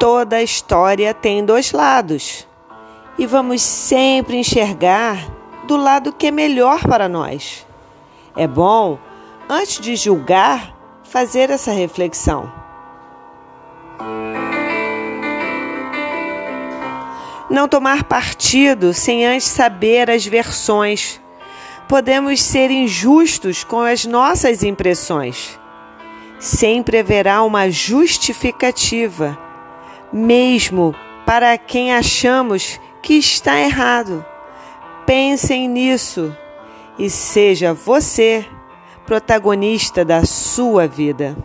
Toda história tem dois lados e vamos sempre enxergar do lado que é melhor para nós. É bom, antes de julgar, fazer essa reflexão. Não tomar partido sem antes saber as versões. Podemos ser injustos com as nossas impressões. Sempre haverá uma justificativa, mesmo para quem achamos que está errado. Pensem nisso e seja você protagonista da sua vida.